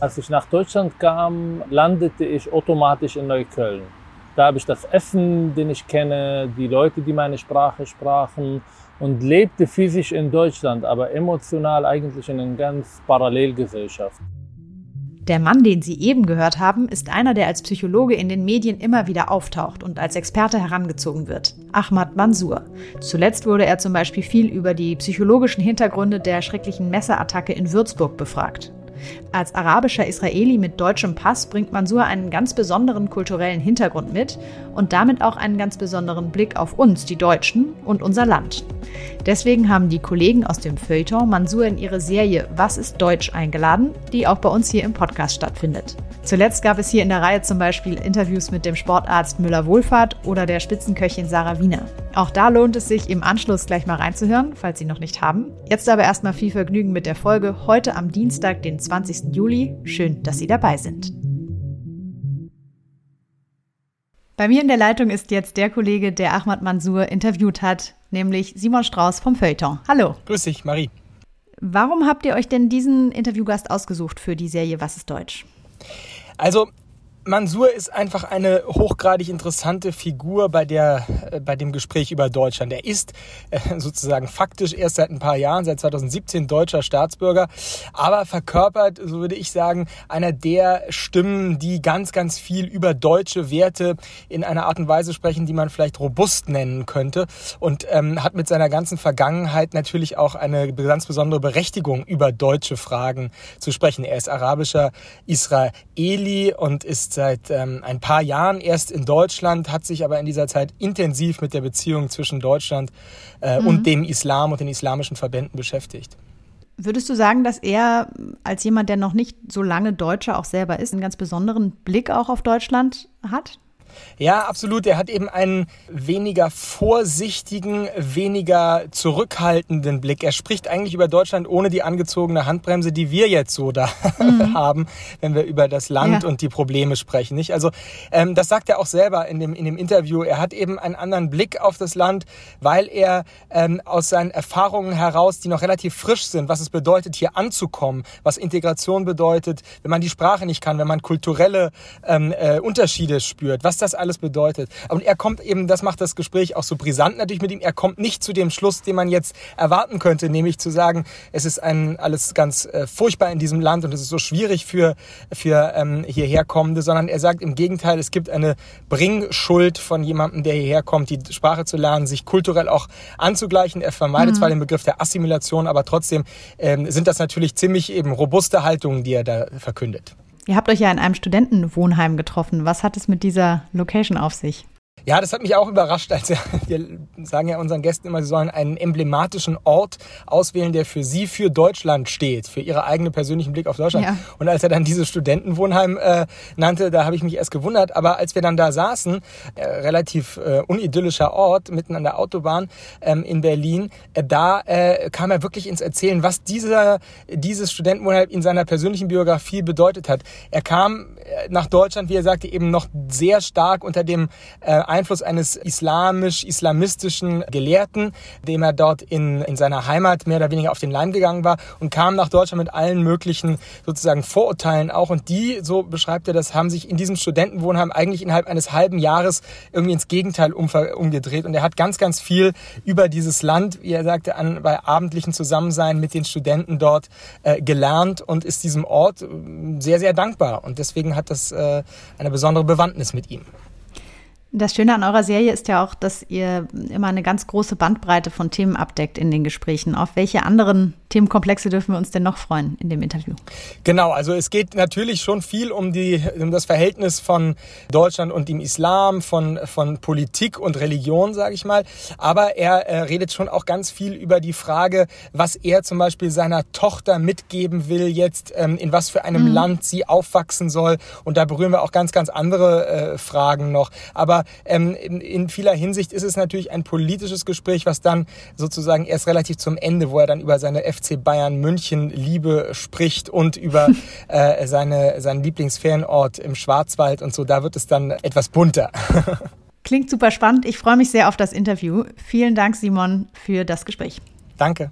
Als ich nach Deutschland kam, landete ich automatisch in Neukölln. Da habe ich das Essen, den ich kenne, die Leute, die meine Sprache sprachen und lebte physisch in Deutschland, aber emotional eigentlich in einer ganz Parallelgesellschaft. Der Mann, den Sie eben gehört haben, ist einer, der als Psychologe in den Medien immer wieder auftaucht und als Experte herangezogen wird. Ahmad Mansour. Zuletzt wurde er zum Beispiel viel über die psychologischen Hintergründe der schrecklichen Messerattacke in Würzburg befragt. Als arabischer Israeli mit deutschem Pass bringt Mansour einen ganz besonderen kulturellen Hintergrund mit und damit auch einen ganz besonderen Blick auf uns, die Deutschen, und unser Land. Deswegen haben die Kollegen aus dem Feuilleton Mansour in ihre Serie Was ist Deutsch eingeladen, die auch bei uns hier im Podcast stattfindet. Zuletzt gab es hier in der Reihe zum Beispiel Interviews mit dem Sportarzt Müller-Wohlfahrt oder der Spitzenköchin Sarah Wiener. Auch da lohnt es sich im Anschluss gleich mal reinzuhören, falls Sie noch nicht haben. Jetzt aber erstmal viel Vergnügen mit der Folge heute am Dienstag, den 20. Juli. Schön, dass Sie dabei sind. Bei mir in der Leitung ist jetzt der Kollege, der Ahmad Mansour interviewt hat, nämlich Simon Strauß vom Feuilleton. Hallo. Grüß dich, Marie. Warum habt ihr euch denn diesen Interviewgast ausgesucht für die Serie Was ist Deutsch? Also Mansur ist einfach eine hochgradig interessante Figur bei, der, äh, bei dem Gespräch über Deutschland. Er ist äh, sozusagen faktisch erst seit ein paar Jahren, seit 2017 deutscher Staatsbürger, aber verkörpert, so würde ich sagen, einer der Stimmen, die ganz, ganz viel über deutsche Werte in einer Art und Weise sprechen, die man vielleicht robust nennen könnte und ähm, hat mit seiner ganzen Vergangenheit natürlich auch eine ganz besondere Berechtigung, über deutsche Fragen zu sprechen. Er ist arabischer Israeli und ist ist seit ähm, ein paar Jahren erst in Deutschland, hat sich aber in dieser Zeit intensiv mit der Beziehung zwischen Deutschland äh, mhm. und dem Islam und den islamischen Verbänden beschäftigt. Würdest du sagen, dass er als jemand, der noch nicht so lange Deutscher auch selber ist, einen ganz besonderen Blick auch auf Deutschland hat? Ja, absolut. Er hat eben einen weniger vorsichtigen, weniger zurückhaltenden Blick. Er spricht eigentlich über Deutschland ohne die angezogene Handbremse, die wir jetzt so da mhm. haben, wenn wir über das Land ja. und die Probleme sprechen. Nicht? Also ähm, das sagt er auch selber in dem, in dem Interview. Er hat eben einen anderen Blick auf das Land, weil er ähm, aus seinen Erfahrungen heraus, die noch relativ frisch sind, was es bedeutet, hier anzukommen, was Integration bedeutet, wenn man die Sprache nicht kann, wenn man kulturelle ähm, äh, Unterschiede spürt, was das alles bedeutet. Und er kommt eben, das macht das Gespräch auch so brisant natürlich mit ihm, er kommt nicht zu dem Schluss, den man jetzt erwarten könnte, nämlich zu sagen, es ist ein, alles ganz äh, furchtbar in diesem Land und es ist so schwierig für, für ähm, hierher kommende, sondern er sagt im Gegenteil, es gibt eine Bringschuld von jemandem, der hierher kommt, die Sprache zu lernen, sich kulturell auch anzugleichen. Er vermeidet mhm. zwar den Begriff der Assimilation, aber trotzdem ähm, sind das natürlich ziemlich eben robuste Haltungen, die er da verkündet. Ihr habt euch ja in einem Studentenwohnheim getroffen. Was hat es mit dieser Location auf sich? Ja, das hat mich auch überrascht. Als wir sagen ja unseren Gästen immer, sie sollen einen emblematischen Ort auswählen, der für sie, für Deutschland steht, für ihre eigenen persönlichen Blick auf Deutschland. Ja. Und als er dann dieses Studentenwohnheim äh, nannte, da habe ich mich erst gewundert. Aber als wir dann da saßen, äh, relativ äh, unidyllischer Ort, mitten an der Autobahn ähm, in Berlin, äh, da äh, kam er wirklich ins Erzählen, was dieser, dieses Studentenwohnheim in seiner persönlichen Biografie bedeutet hat. Er kam äh, nach Deutschland, wie er sagte, eben noch sehr stark unter dem äh, Einfluss eines islamisch-islamistischen Gelehrten, dem er dort in, in seiner Heimat mehr oder weniger auf den Leim gegangen war und kam nach Deutschland mit allen möglichen sozusagen Vorurteilen auch. Und die, so beschreibt er das, haben sich in diesem Studentenwohnheim eigentlich innerhalb eines halben Jahres irgendwie ins Gegenteil umgedreht. Und er hat ganz, ganz viel über dieses Land, wie er sagte, an, bei abendlichen Zusammensein mit den Studenten dort äh, gelernt und ist diesem Ort äh, sehr, sehr dankbar. Und deswegen hat das äh, eine besondere Bewandtnis mit ihm. Das Schöne an eurer Serie ist ja auch, dass ihr immer eine ganz große Bandbreite von Themen abdeckt in den Gesprächen. Auf welche anderen Themenkomplexe dürfen wir uns denn noch freuen in dem Interview? Genau, also es geht natürlich schon viel um, die, um das Verhältnis von Deutschland und dem Islam, von, von Politik und Religion, sage ich mal. Aber er äh, redet schon auch ganz viel über die Frage, was er zum Beispiel seiner Tochter mitgeben will jetzt, ähm, in was für einem mhm. Land sie aufwachsen soll. Und da berühren wir auch ganz, ganz andere äh, Fragen noch. Aber ähm, in, in, vieler Hinsicht ist es natürlich ein politisches Gespräch, was dann sozusagen erst relativ zum Ende, wo er dann über seine FC Bayern München Liebe spricht und über äh, seine, seinen Lieblingsferienort im Schwarzwald und so, da wird es dann etwas bunter. Klingt super spannend. Ich freue mich sehr auf das Interview. Vielen Dank, Simon, für das Gespräch. Danke.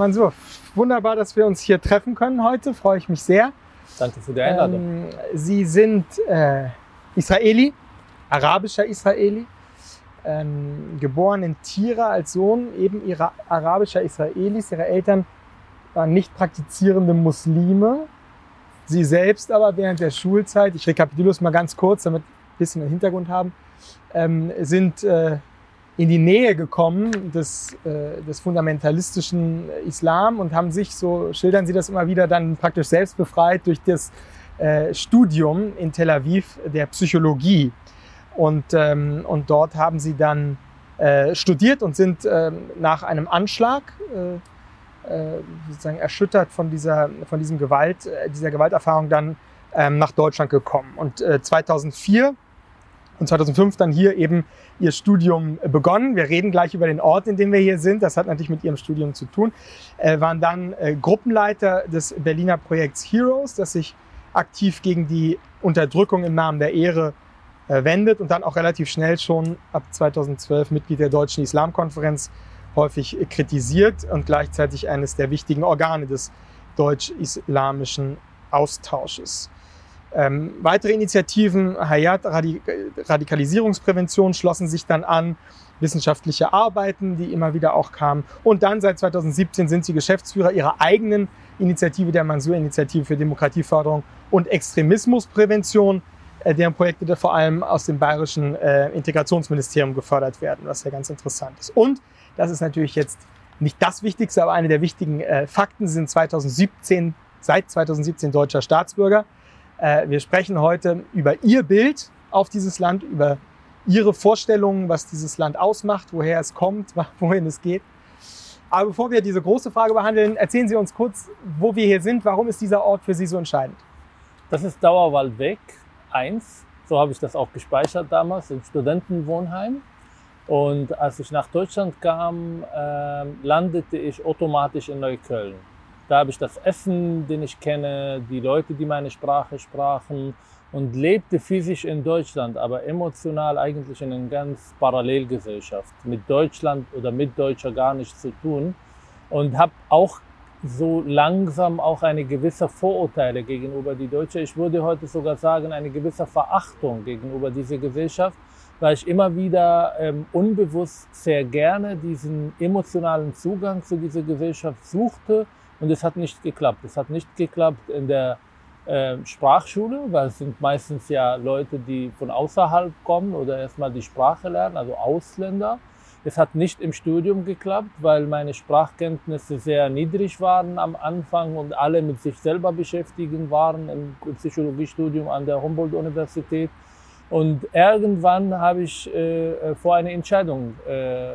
Mansur, wunderbar, dass wir uns hier treffen können heute. Freue ich mich sehr. Danke für die Einladung. Ähm, Sie sind äh, Israeli, arabischer Israeli, ähm, geboren in Tira als Sohn eben ihrer arabischer Israelis. Ihre Eltern waren nicht praktizierende Muslime. Sie selbst aber während der Schulzeit, ich rekapituliere es mal ganz kurz, damit wir ein bisschen einen Hintergrund haben, ähm, sind äh, in die Nähe gekommen des, äh, des fundamentalistischen Islam und haben sich, so schildern sie das immer wieder, dann praktisch selbst befreit durch das äh, Studium in Tel Aviv der Psychologie. Und, ähm, und dort haben sie dann äh, studiert und sind ähm, nach einem Anschlag äh, äh, sozusagen erschüttert von dieser, von diesem Gewalt, äh, dieser Gewalterfahrung dann ähm, nach Deutschland gekommen. Und äh, 2004 und 2005 dann hier eben ihr Studium begonnen. Wir reden gleich über den Ort, in dem wir hier sind. Das hat natürlich mit ihrem Studium zu tun. Äh, waren dann äh, Gruppenleiter des Berliner Projekts Heroes, das sich aktiv gegen die Unterdrückung im Namen der Ehre äh, wendet und dann auch relativ schnell schon ab 2012 Mitglied der Deutschen Islamkonferenz häufig kritisiert und gleichzeitig eines der wichtigen Organe des deutsch-islamischen Austausches. Ähm, weitere Initiativen, Hayat Radik Radikalisierungsprävention, schlossen sich dann an, wissenschaftliche Arbeiten, die immer wieder auch kamen. Und dann seit 2017 sind sie Geschäftsführer ihrer eigenen Initiative, der Mansur-Initiative für Demokratieförderung und Extremismusprävention, äh, deren Projekte vor allem aus dem bayerischen äh, Integrationsministerium gefördert werden, was ja ganz interessant ist. Und das ist natürlich jetzt nicht das Wichtigste, aber eine der wichtigen äh, Fakten. Sind 2017, seit 2017 deutscher Staatsbürger. Äh, wir sprechen heute über Ihr Bild auf dieses Land, über Ihre Vorstellungen, was dieses Land ausmacht, woher es kommt, wohin es geht. Aber bevor wir diese große Frage behandeln, erzählen Sie uns kurz, wo wir hier sind. Warum ist dieser Ort für Sie so entscheidend? Das ist Dauerwaldweg 1. So habe ich das auch gespeichert damals im Studentenwohnheim. Und als ich nach Deutschland kam, äh, landete ich automatisch in Neukölln. Da habe ich das Essen, den ich kenne, die Leute, die meine Sprache sprachen und lebte physisch in Deutschland, aber emotional eigentlich in einer ganz Parallelgesellschaft. Mit Deutschland oder mit Deutscher gar nichts zu tun. Und habe auch so langsam auch eine gewisse Vorurteile gegenüber die Deutsche. Ich würde heute sogar sagen, eine gewisse Verachtung gegenüber dieser Gesellschaft, weil ich immer wieder ähm, unbewusst sehr gerne diesen emotionalen Zugang zu dieser Gesellschaft suchte und es hat nicht geklappt. Es hat nicht geklappt in der äh, Sprachschule, weil es sind meistens ja Leute, die von außerhalb kommen oder erstmal die Sprache lernen, also Ausländer. Es hat nicht im Studium geklappt, weil meine Sprachkenntnisse sehr niedrig waren am Anfang und alle mit sich selber beschäftigen waren im Psychologiestudium an der Humboldt-Universität. Und irgendwann habe ich äh, vor einer Entscheidung äh,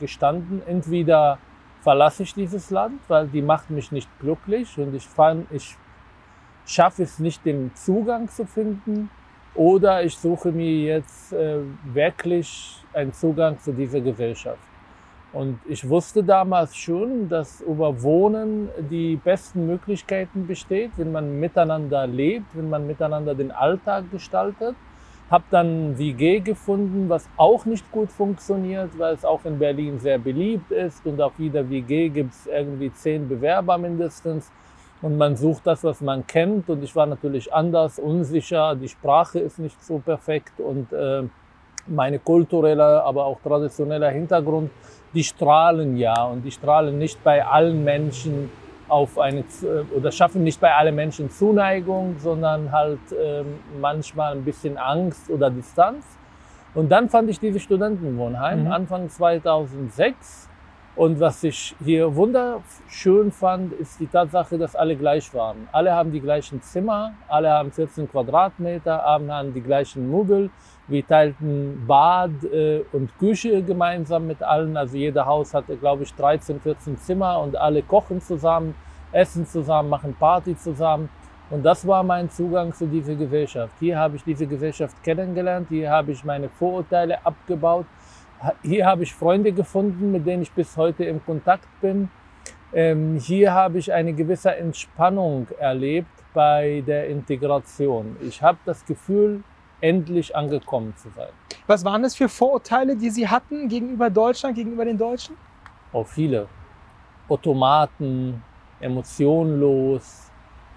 gestanden, entweder verlasse ich dieses Land, weil die macht mich nicht glücklich und ich ich schaffe es nicht, den Zugang zu finden. Oder ich suche mir jetzt äh, wirklich einen Zugang zu dieser Gesellschaft. Und ich wusste damals schon, dass über Wohnen die besten Möglichkeiten besteht, wenn man miteinander lebt, wenn man miteinander den Alltag gestaltet. Habe dann WG gefunden, was auch nicht gut funktioniert, weil es auch in Berlin sehr beliebt ist. Und auf jeder WG gibt es irgendwie zehn Bewerber mindestens. Und man sucht das, was man kennt. Und ich war natürlich anders, unsicher, die Sprache ist nicht so perfekt. Und äh, meine kulturelle, aber auch traditionelle Hintergrund, die strahlen ja. Und die strahlen nicht bei allen Menschen auf eine äh, oder schaffen nicht bei allen Menschen Zuneigung, sondern halt äh, manchmal ein bisschen Angst oder Distanz. Und dann fand ich dieses Studentenwohnheim mhm. Anfang 2006. Und was ich hier wunderschön fand, ist die Tatsache, dass alle gleich waren. Alle haben die gleichen Zimmer, alle haben 14 Quadratmeter, alle haben die gleichen Möbel. Wir teilten Bad äh, und Küche gemeinsam mit allen. Also jeder Haus hatte, glaube ich, 13, 14 Zimmer und alle kochen zusammen, essen zusammen, machen Party zusammen. Und das war mein Zugang zu dieser Gesellschaft. Hier habe ich diese Gesellschaft kennengelernt, hier habe ich meine Vorurteile abgebaut, hier habe ich Freunde gefunden, mit denen ich bis heute im Kontakt bin. Ähm, hier habe ich eine gewisse Entspannung erlebt bei der Integration. Ich habe das Gefühl, endlich angekommen zu sein. Was waren das für Vorurteile, die Sie hatten gegenüber Deutschland, gegenüber den Deutschen? Oh, viele. Automaten, emotionlos,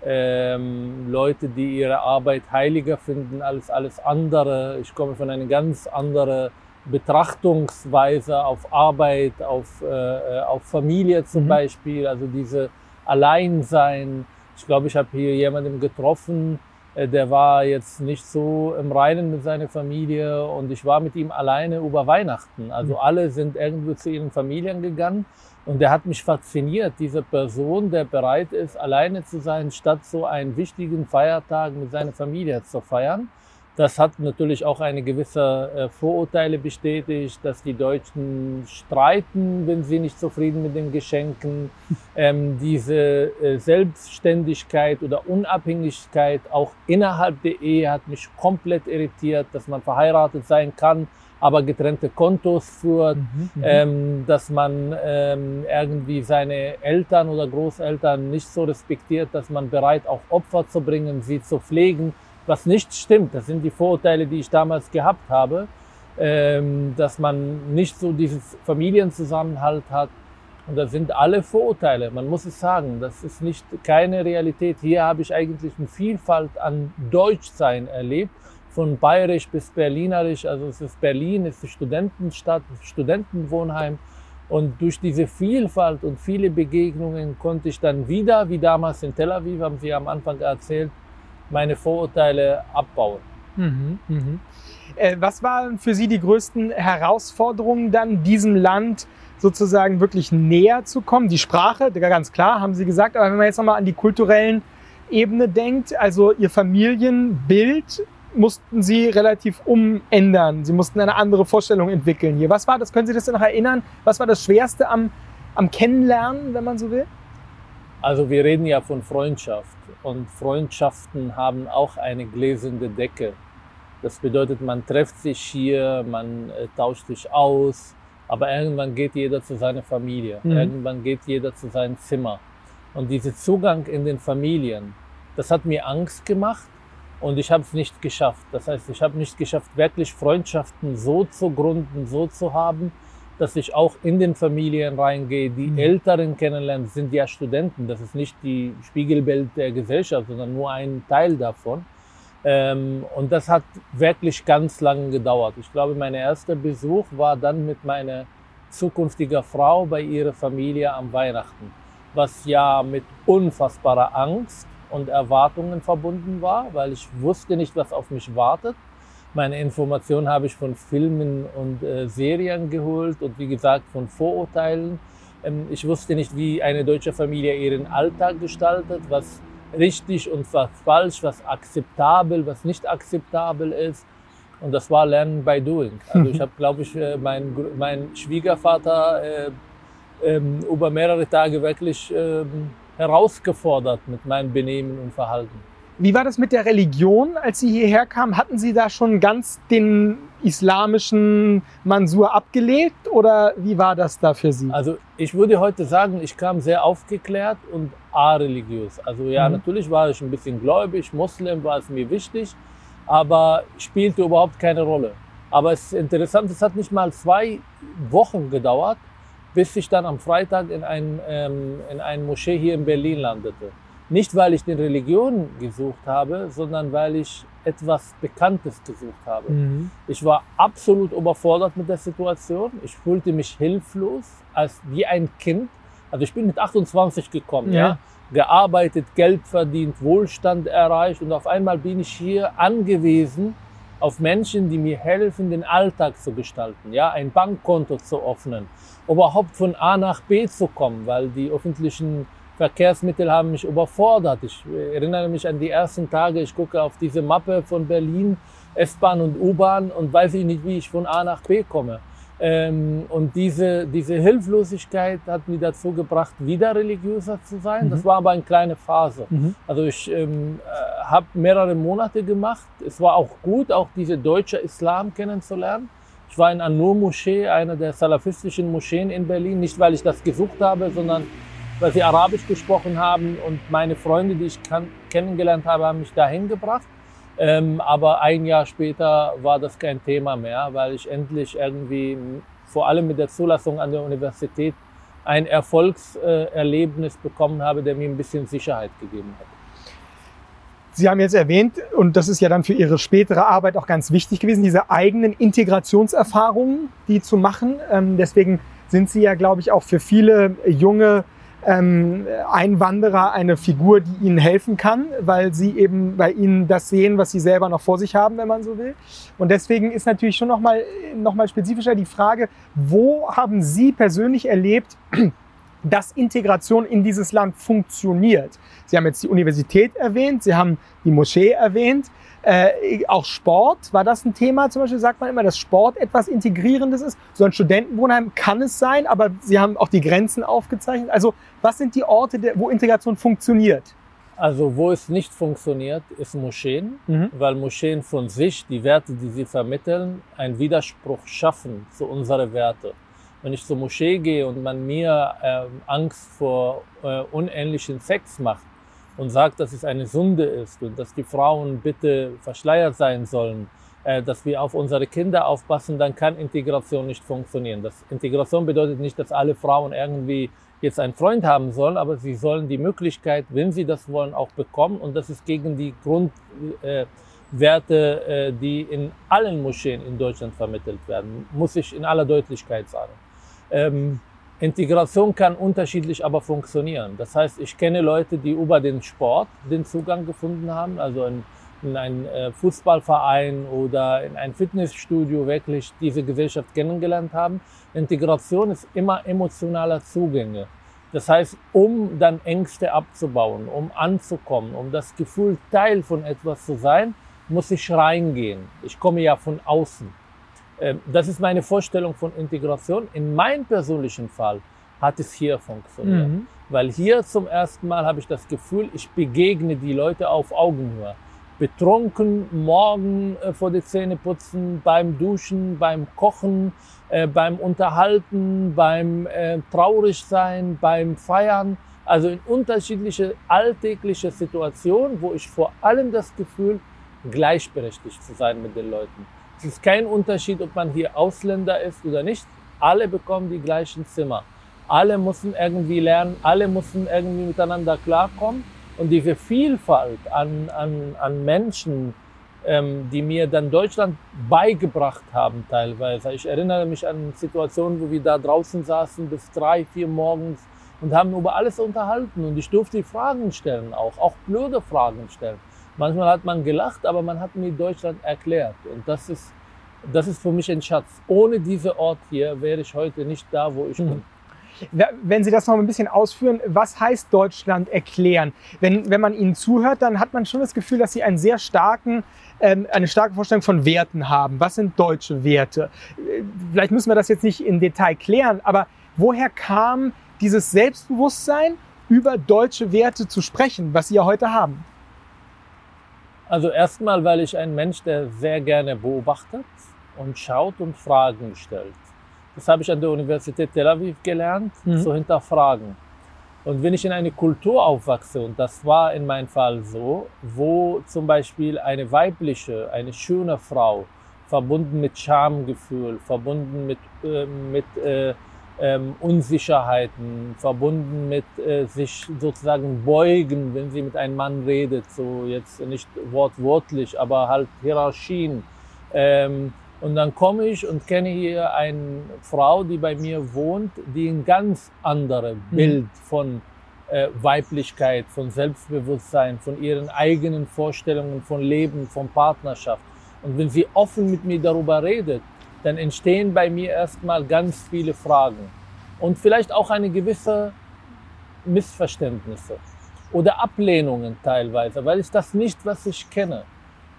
ähm, Leute, die ihre Arbeit heiliger finden als alles andere. Ich komme von einer ganz anderen Betrachtungsweise auf Arbeit, auf, äh, auf Familie zum mhm. Beispiel, also diese Alleinsein. Ich glaube, ich habe hier jemanden getroffen, äh, der war jetzt nicht so im Reinen mit seiner Familie und ich war mit ihm alleine über Weihnachten. Also mhm. alle sind irgendwo zu ihren Familien gegangen und der hat mich fasziniert, diese Person, der bereit ist, alleine zu sein, statt so einen wichtigen Feiertag mit seiner Familie zu feiern. Das hat natürlich auch eine gewisse äh, Vorurteile bestätigt, dass die Deutschen streiten, wenn sie nicht zufrieden mit den Geschenken. Ähm, diese äh, Selbstständigkeit oder Unabhängigkeit auch innerhalb der Ehe hat mich komplett irritiert, dass man verheiratet sein kann, aber getrennte Kontos führt, mhm, mhm, ähm, dass man ähm, irgendwie seine Eltern oder Großeltern nicht so respektiert, dass man bereit auch Opfer zu bringen, sie zu pflegen was nicht stimmt. Das sind die Vorurteile, die ich damals gehabt habe, ähm, dass man nicht so dieses Familienzusammenhalt hat. Und das sind alle Vorurteile. Man muss es sagen. Das ist nicht keine Realität. Hier habe ich eigentlich eine Vielfalt an Deutschsein erlebt. Von bayerisch bis berlinerisch. Also es ist Berlin, es ist Studentenstadt, Studentenwohnheim. Und durch diese Vielfalt und viele Begegnungen konnte ich dann wieder, wie damals in Tel Aviv, haben Sie am Anfang erzählt, meine Vorurteile abbauen. Mhm, mh. äh, was waren für Sie die größten Herausforderungen dann, diesem Land sozusagen wirklich näher zu kommen? Die Sprache, ganz klar, haben Sie gesagt, aber wenn man jetzt nochmal an die kulturellen Ebene denkt, also Ihr Familienbild mussten Sie relativ umändern. Sie mussten eine andere Vorstellung entwickeln hier. Was war das? Können Sie das noch erinnern? Was war das Schwerste am, am Kennenlernen, wenn man so will? Also wir reden ja von Freundschaft und Freundschaften haben auch eine gläsende Decke. Das bedeutet, man trifft sich hier, man äh, tauscht sich aus, aber irgendwann geht jeder zu seiner Familie, mhm. irgendwann geht jeder zu seinem Zimmer. Und dieser Zugang in den Familien, das hat mir Angst gemacht und ich habe es nicht geschafft. Das heißt, ich habe nicht geschafft, wirklich Freundschaften so zu gründen, so zu haben, dass ich auch in den Familien reingehe, die mhm. Älteren kennenlernen, sind ja Studenten. Das ist nicht die Spiegelbild der Gesellschaft, sondern nur ein Teil davon. Ähm, und das hat wirklich ganz lange gedauert. Ich glaube, mein erster Besuch war dann mit meiner zukünftigen Frau bei ihrer Familie am Weihnachten, was ja mit unfassbarer Angst und Erwartungen verbunden war, weil ich wusste nicht, was auf mich wartet. Meine Informationen habe ich von Filmen und äh, Serien geholt und wie gesagt von Vorurteilen. Ähm, ich wusste nicht, wie eine deutsche Familie ihren Alltag gestaltet, was richtig und was falsch, was akzeptabel, was nicht akzeptabel ist. Und das war Lernen by Doing. Also ich habe, glaube ich, äh, mein, mein Schwiegervater äh, ähm, über mehrere Tage wirklich ähm, herausgefordert mit meinem Benehmen und Verhalten. Wie war das mit der Religion, als Sie hierher kamen? Hatten Sie da schon ganz den islamischen Mansur abgelegt oder wie war das da für Sie? Also ich würde heute sagen, ich kam sehr aufgeklärt und areligiös. Also ja, mhm. natürlich war ich ein bisschen gläubig, Muslim war es mir wichtig, aber spielte überhaupt keine Rolle. Aber es ist interessant, es hat nicht mal zwei Wochen gedauert, bis ich dann am Freitag in ein, ähm, in ein Moschee hier in Berlin landete. Nicht, weil ich den Religion gesucht habe, sondern weil ich etwas Bekanntes gesucht habe. Mhm. Ich war absolut überfordert mit der Situation. Ich fühlte mich hilflos, als wie ein Kind. Also ich bin mit 28 gekommen, ja. ja. gearbeitet, Geld verdient, Wohlstand erreicht und auf einmal bin ich hier angewiesen auf Menschen, die mir helfen, den Alltag zu gestalten, ja, ein Bankkonto zu öffnen, überhaupt von A nach B zu kommen, weil die öffentlichen Verkehrsmittel haben mich überfordert. Ich erinnere mich an die ersten Tage, ich gucke auf diese Mappe von Berlin, S-Bahn und U-Bahn und weiß ich nicht, wie ich von A nach B komme. Ähm, und diese, diese Hilflosigkeit hat mich dazu gebracht, wieder religiöser zu sein. Mhm. Das war aber eine kleine Phase. Mhm. Also ich ähm, äh, habe mehrere Monate gemacht. Es war auch gut, auch diese deutsche Islam kennenzulernen. Ich war in An-Nur-Moschee, einer der salafistischen Moscheen in Berlin, nicht weil ich das gesucht habe, sondern weil sie Arabisch gesprochen haben und meine Freunde, die ich kennengelernt habe, haben mich dahin gebracht. Ähm, aber ein Jahr später war das kein Thema mehr, weil ich endlich irgendwie, vor allem mit der Zulassung an der Universität, ein Erfolgserlebnis bekommen habe, der mir ein bisschen Sicherheit gegeben hat. Sie haben jetzt erwähnt, und das ist ja dann für Ihre spätere Arbeit auch ganz wichtig gewesen, diese eigenen Integrationserfahrungen, die zu machen. Ähm, deswegen sind Sie ja, glaube ich, auch für viele junge ähm, Einwanderer eine Figur, die ihnen helfen kann, weil sie eben bei ihnen das sehen, was sie selber noch vor sich haben, wenn man so will. Und deswegen ist natürlich schon nochmal noch mal spezifischer die Frage, wo haben Sie persönlich erlebt, dass Integration in dieses Land funktioniert? Sie haben jetzt die Universität erwähnt, Sie haben die Moschee erwähnt. Äh, auch Sport, war das ein Thema? Zum Beispiel sagt man immer, dass Sport etwas Integrierendes ist. So ein Studentenwohnheim kann es sein, aber Sie haben auch die Grenzen aufgezeichnet. Also was sind die Orte, wo Integration funktioniert? Also wo es nicht funktioniert, ist Moscheen, mhm. weil Moscheen von sich, die Werte, die sie vermitteln, einen Widerspruch schaffen zu unseren Werten. Wenn ich zur Moschee gehe und man mir äh, Angst vor äh, unähnlichen Sex macht, und sagt, dass es eine Sünde ist und dass die Frauen bitte verschleiert sein sollen, äh, dass wir auf unsere Kinder aufpassen, dann kann Integration nicht funktionieren. Das Integration bedeutet nicht, dass alle Frauen irgendwie jetzt einen Freund haben sollen, aber sie sollen die Möglichkeit, wenn sie das wollen, auch bekommen. Und das ist gegen die Grundwerte, äh, die in allen Moscheen in Deutschland vermittelt werden, muss ich in aller Deutlichkeit sagen. Integration kann unterschiedlich aber funktionieren. Das heißt, ich kenne Leute, die über den Sport den Zugang gefunden haben, also in, in einen äh, Fußballverein oder in ein Fitnessstudio wirklich diese Gesellschaft kennengelernt haben. Integration ist immer emotionaler Zugänge. Das heißt, um dann Ängste abzubauen, um anzukommen, um das Gefühl Teil von etwas zu sein, muss ich reingehen. Ich komme ja von außen. Ähm, das ist meine Vorstellung von Integration. In meinem persönlichen Fall hat es hier funktioniert. Mhm. Weil hier zum ersten Mal habe ich das Gefühl, ich begegne die Leute auf Augenhöhe. Betrunken, morgen äh, vor die Zähne putzen, beim Duschen, beim Kochen, äh, beim Unterhalten, beim äh, traurig sein, beim Feiern. Also in unterschiedliche alltägliche Situationen, wo ich vor allem das Gefühl, gleichberechtigt zu sein mit den Leuten. Es ist kein Unterschied, ob man hier Ausländer ist oder nicht. Alle bekommen die gleichen Zimmer. Alle müssen irgendwie lernen, alle müssen irgendwie miteinander klarkommen. Und diese Vielfalt an, an, an Menschen, ähm, die mir dann Deutschland beigebracht haben teilweise. Ich erinnere mich an Situationen, wo wir da draußen saßen bis drei, vier morgens und haben über alles unterhalten. Und ich durfte Fragen stellen auch, auch blöde Fragen stellen. Manchmal hat man gelacht, aber man hat mir Deutschland erklärt. Und das ist, das ist für mich ein Schatz. Ohne diesen Ort hier wäre ich heute nicht da, wo ich bin. Wenn Sie das noch ein bisschen ausführen, was heißt Deutschland erklären? Wenn, wenn man Ihnen zuhört, dann hat man schon das Gefühl, dass Sie einen sehr starken, ähm, eine starke Vorstellung von Werten haben. Was sind deutsche Werte? Vielleicht müssen wir das jetzt nicht im Detail klären, aber woher kam dieses Selbstbewusstsein, über deutsche Werte zu sprechen, was Sie ja heute haben? Also erstmal, weil ich ein Mensch, der sehr gerne beobachtet und schaut und Fragen stellt. Das habe ich an der Universität Tel Aviv gelernt, mhm. zu hinterfragen. Und wenn ich in eine Kultur aufwachse, und das war in meinem Fall so, wo zum Beispiel eine weibliche, eine schöne Frau, verbunden mit Schamgefühl, verbunden mit, äh, mit äh, ähm, Unsicherheiten, verbunden mit äh, sich sozusagen beugen, wenn sie mit einem Mann redet, so jetzt nicht wortwörtlich, aber halt Hierarchien. Ähm, und dann komme ich und kenne hier eine Frau, die bei mir wohnt, die ein ganz anderes mhm. Bild von äh, Weiblichkeit, von Selbstbewusstsein, von ihren eigenen Vorstellungen von Leben, von Partnerschaft. Und wenn sie offen mit mir darüber redet, dann entstehen bei mir erstmal ganz viele Fragen und vielleicht auch eine gewisse Missverständnisse oder Ablehnungen teilweise, weil ich das nicht, was ich kenne.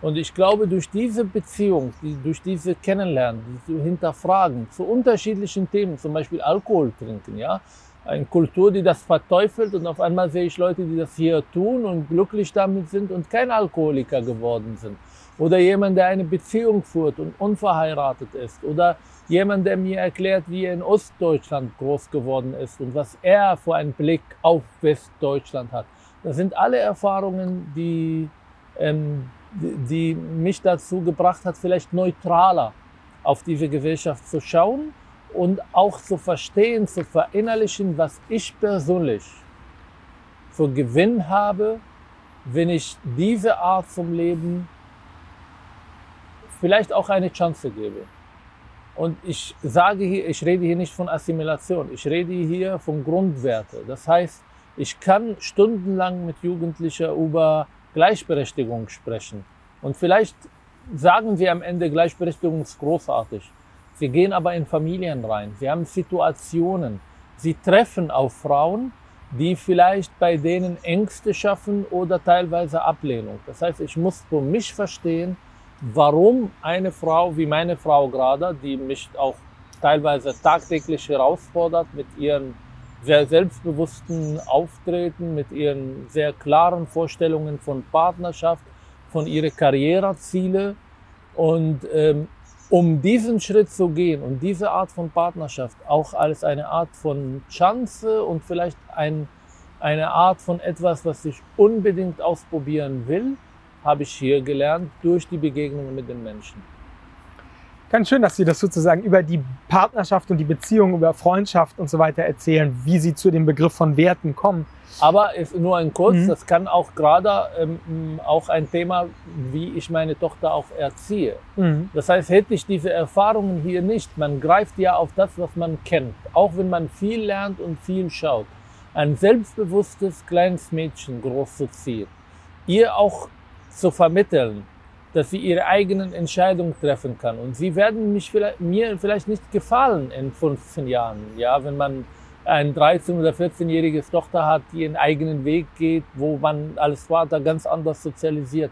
Und ich glaube, durch diese Beziehung, durch diese Kennenlernen, diese Hinterfragen zu unterschiedlichen Themen, zum Beispiel Alkohol trinken, ja, eine Kultur, die das verteufelt und auf einmal sehe ich Leute, die das hier tun und glücklich damit sind und kein Alkoholiker geworden sind. Oder jemand, der eine Beziehung führt und unverheiratet ist. Oder jemand, der mir erklärt, wie er in Ostdeutschland groß geworden ist und was er für einen Blick auf Westdeutschland hat. Das sind alle Erfahrungen, die, ähm, die, mich dazu gebracht hat, vielleicht neutraler auf diese Gesellschaft zu schauen und auch zu verstehen, zu verinnerlichen, was ich persönlich für Gewinn habe, wenn ich diese Art vom Leben vielleicht auch eine Chance gebe. Und ich sage hier, ich rede hier nicht von Assimilation, ich rede hier von Grundwerte. Das heißt, ich kann stundenlang mit Jugendlichen über Gleichberechtigung sprechen. Und vielleicht sagen sie am Ende, Gleichberechtigung ist großartig. Sie gehen aber in Familien rein. Sie haben Situationen. Sie treffen auf Frauen, die vielleicht bei denen Ängste schaffen oder teilweise Ablehnung. Das heißt, ich muss für mich verstehen, warum eine Frau wie meine Frau gerade, die mich auch teilweise tagtäglich herausfordert mit ihren sehr selbstbewussten Auftreten, mit ihren sehr klaren Vorstellungen von Partnerschaft, von ihren Karriereziele. Und ähm, um diesen Schritt zu gehen und diese Art von Partnerschaft auch als eine Art von Chance und vielleicht ein, eine Art von etwas, was ich unbedingt ausprobieren will, habe ich hier gelernt durch die Begegnungen mit den Menschen. Ganz schön, dass Sie das sozusagen über die Partnerschaft und die Beziehung, über Freundschaft und so weiter erzählen, wie Sie zu dem Begriff von Werten kommen. Aber ist nur ein kurz, mhm. das kann auch gerade ähm, auch ein Thema, wie ich meine Tochter auch erziehe. Mhm. Das heißt, hätte ich diese Erfahrungen hier nicht, man greift ja auf das, was man kennt, auch wenn man viel lernt und viel schaut. Ein selbstbewusstes kleines Mädchen großzuziehen, ihr auch zu vermitteln, dass sie ihre eigenen Entscheidungen treffen kann. Und sie werden mich vielleicht, mir vielleicht nicht gefallen in 15 Jahren. Ja, wenn man ein 13- oder 14-jähriges Tochter hat, die ihren eigenen Weg geht, wo man als Vater ganz anders sozialisiert.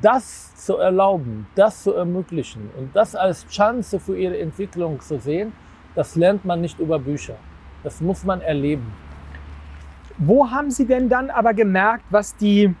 Das zu erlauben, das zu ermöglichen und das als Chance für ihre Entwicklung zu sehen, das lernt man nicht über Bücher. Das muss man erleben. Wo haben Sie denn dann aber gemerkt, was die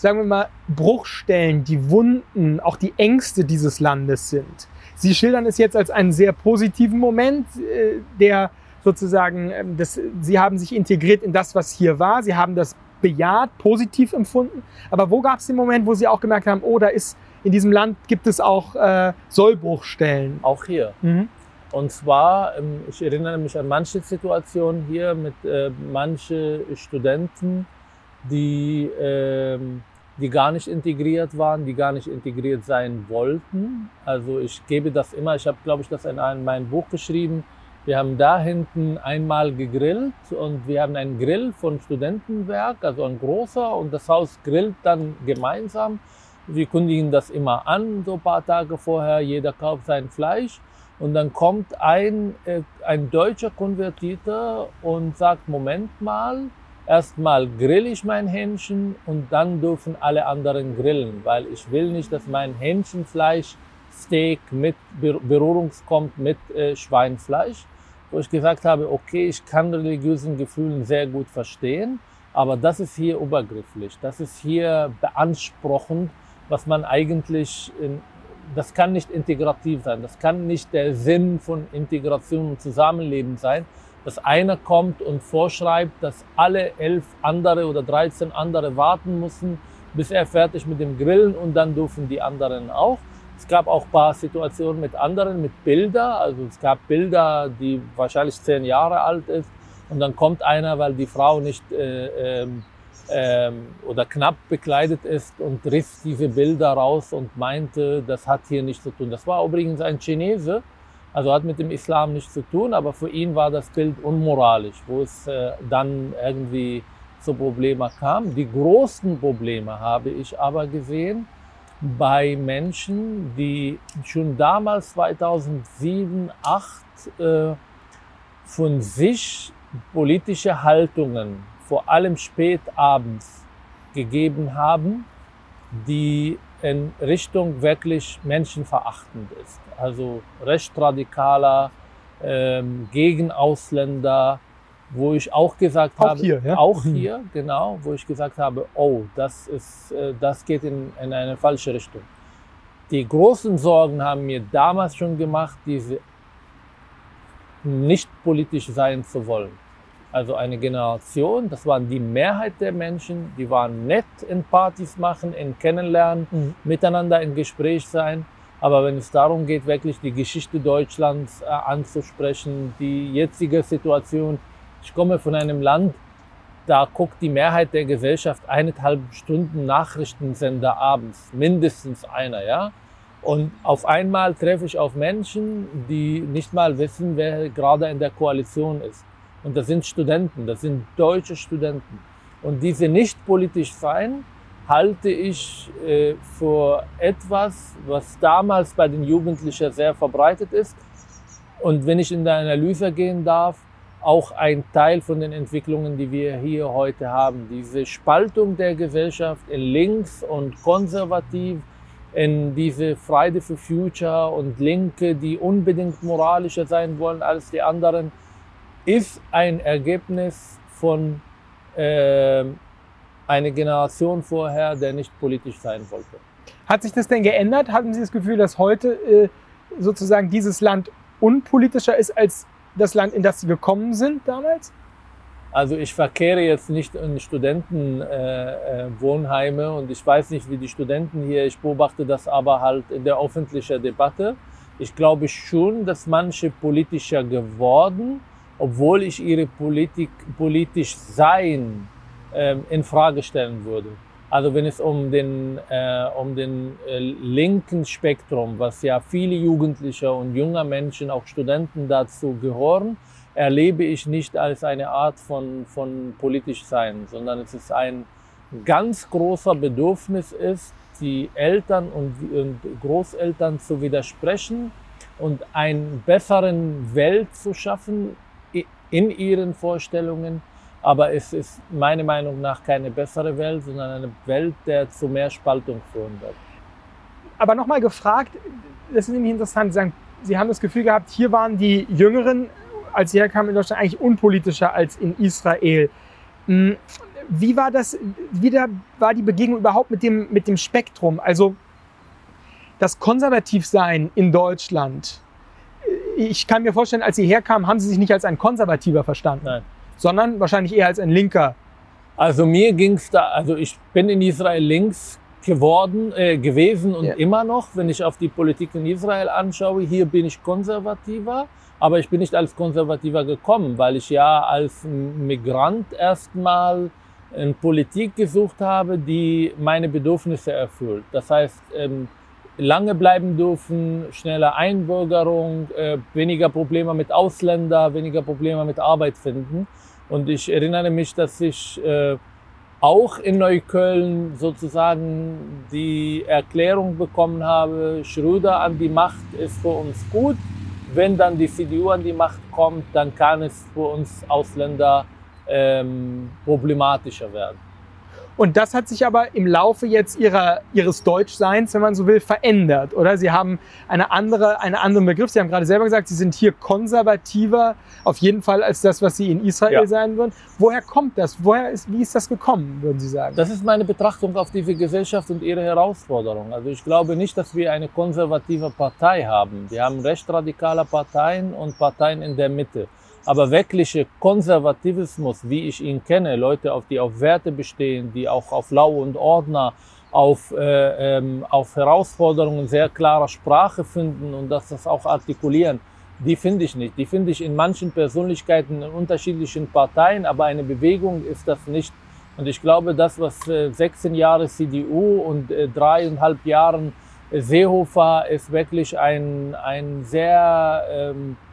sagen wir mal, Bruchstellen, die Wunden, auch die Ängste dieses Landes sind. Sie schildern es jetzt als einen sehr positiven Moment, äh, der sozusagen, ähm, das, Sie haben sich integriert in das, was hier war. Sie haben das bejaht, positiv empfunden. Aber wo gab es den Moment, wo Sie auch gemerkt haben, oh, da ist in diesem Land gibt es auch äh, Sollbruchstellen? Auch hier. Mhm. Und zwar, ähm, ich erinnere mich an manche Situationen hier mit äh, manche Studenten, die ähm, die gar nicht integriert waren, die gar nicht integriert sein wollten. Also ich gebe das immer, ich habe, glaube ich, das in einem, meinem Buch geschrieben. Wir haben da hinten einmal gegrillt und wir haben einen Grill von Studentenwerk, also ein großer, und das Haus grillt dann gemeinsam. Wir kündigen das immer an, so ein paar Tage vorher, jeder kauft sein Fleisch. Und dann kommt ein, äh, ein deutscher Konvertiter und sagt, Moment mal, Erstmal grill ich mein Hähnchen und dann dürfen alle anderen grillen, weil ich will nicht, dass mein Hähnchenfleisch-Steak mit Berührung kommt mit äh, Schweinfleisch. Wo ich gesagt habe, okay, ich kann religiösen Gefühlen sehr gut verstehen, aber das ist hier übergrifflich, das ist hier beanspruchend, was man eigentlich, in, das kann nicht integrativ sein, das kann nicht der Sinn von Integration und Zusammenleben sein, dass einer kommt und vorschreibt, dass alle elf andere oder 13 andere warten müssen, bis er fertig mit dem Grillen und dann dürfen die anderen auch. Es gab auch paar Situationen mit anderen, mit Bilder. Also es gab Bilder, die wahrscheinlich zehn Jahre alt ist und dann kommt einer, weil die Frau nicht äh, ähm, ähm, oder knapp bekleidet ist und riss diese Bilder raus und meinte, das hat hier nichts zu tun. Das war übrigens ein Chinese, also hat mit dem Islam nichts zu tun, aber für ihn war das Bild unmoralisch, wo es äh, dann irgendwie zu Problemen kam. Die großen Probleme habe ich aber gesehen bei Menschen, die schon damals 2007, 2008 äh, von sich politische Haltungen, vor allem spät abends, gegeben haben, die in Richtung wirklich menschenverachtend ist. Also rechtsradikaler, ähm, gegen Ausländer, wo ich auch gesagt auch habe, hier, ja? auch mhm. hier, genau, wo ich gesagt habe, oh, das ist, äh, das geht in, in eine falsche Richtung. Die großen Sorgen haben mir damals schon gemacht, diese nicht politisch sein zu wollen. Also eine Generation, das waren die Mehrheit der Menschen, die waren nett in Partys machen, in Kennenlernen, mhm. miteinander in Gespräch sein. Aber wenn es darum geht, wirklich die Geschichte Deutschlands äh, anzusprechen, die jetzige Situation, ich komme von einem Land, da guckt die Mehrheit der Gesellschaft eineinhalb Stunden Nachrichtensender abends, mindestens einer, ja. Und auf einmal treffe ich auf Menschen, die nicht mal wissen, wer gerade in der Koalition ist. Und das sind Studenten, das sind deutsche Studenten. Und diese nicht politisch sein, halte ich äh, für etwas, was damals bei den Jugendlichen sehr verbreitet ist. Und wenn ich in der Analyse gehen darf, auch ein Teil von den Entwicklungen, die wir hier heute haben. Diese Spaltung der Gesellschaft in links und konservativ, in diese Friday for Future und Linke, die unbedingt moralischer sein wollen als die anderen, ist ein Ergebnis von äh, einer Generation vorher, der nicht politisch sein wollte. Hat sich das denn geändert? Haben Sie das Gefühl, dass heute äh, sozusagen dieses Land unpolitischer ist als das Land, in das Sie gekommen sind damals? Also ich verkehre jetzt nicht in Studentenwohnheime äh, äh, und ich weiß nicht, wie die Studenten hier, ich beobachte das aber halt in der öffentlichen Debatte. Ich glaube schon, dass manche politischer geworden, obwohl ich ihre Politik, politisch sein ähm, in Frage stellen würde. Also wenn es um den, äh, um den äh, linken Spektrum, was ja viele Jugendliche und junge Menschen, auch Studenten dazu gehören, erlebe ich nicht als eine Art von, von politisch sein, sondern es ist ein ganz großer Bedürfnis ist, die Eltern und, und Großeltern zu widersprechen und einen besseren Welt zu schaffen in ihren Vorstellungen aber es ist meiner Meinung nach keine bessere Welt, sondern eine Welt, der zu mehr Spaltung führen wird. Aber nochmal gefragt, das ist nämlich interessant, Sie, sagen, Sie haben das Gefühl gehabt, hier waren die Jüngeren, als sie herkamen in Deutschland, eigentlich unpolitischer als in Israel. Hm, wie war das, wie da war die Begegnung überhaupt mit dem, mit dem Spektrum? Also das Konservativsein in Deutschland, ich kann mir vorstellen, als Sie herkamen, haben Sie sich nicht als ein Konservativer verstanden. Nein sondern wahrscheinlich eher als ein Linker. Also mir ging es da, also ich bin in Israel links geworden, äh, gewesen und ja. immer noch, wenn ich auf die Politik in Israel anschaue, hier bin ich konservativer, aber ich bin nicht als konservativer gekommen, weil ich ja als Migrant erstmal eine Politik gesucht habe, die meine Bedürfnisse erfüllt. Das heißt, ähm, lange bleiben dürfen, schnelle Einbürgerung, äh, weniger Probleme mit Ausländern, weniger Probleme mit Arbeit finden. Und ich erinnere mich, dass ich äh, auch in Neukölln sozusagen die Erklärung bekommen habe, Schröder an die Macht ist für uns gut. Wenn dann die CDU an die Macht kommt, dann kann es für uns Ausländer ähm, problematischer werden. Und das hat sich aber im Laufe jetzt ihrer, ihres Deutschseins, wenn man so will, verändert, oder? Sie haben eine andere, einen anderen Begriff. Sie haben gerade selber gesagt, Sie sind hier konservativer, auf jeden Fall als das, was Sie in Israel ja. sein würden. Woher kommt das? Woher ist, wie ist das gekommen, würden Sie sagen? Das ist meine Betrachtung auf diese Gesellschaft und ihre Herausforderungen. Also ich glaube nicht, dass wir eine konservative Partei haben. Wir haben recht radikale Parteien und Parteien in der Mitte. Aber wirkliche Konservativismus, wie ich ihn kenne, Leute, auf die auf Werte bestehen, die auch auf Lau und Ordner, auf, äh, ähm, auf Herausforderungen sehr klarer Sprache finden und das, das auch artikulieren, die finde ich nicht. Die finde ich in manchen Persönlichkeiten in unterschiedlichen Parteien, aber eine Bewegung ist das nicht. Und ich glaube, das, was äh, 16 Jahre CDU und äh, dreieinhalb Jahren Seehofer ist wirklich ein, ein sehr ähm, äh,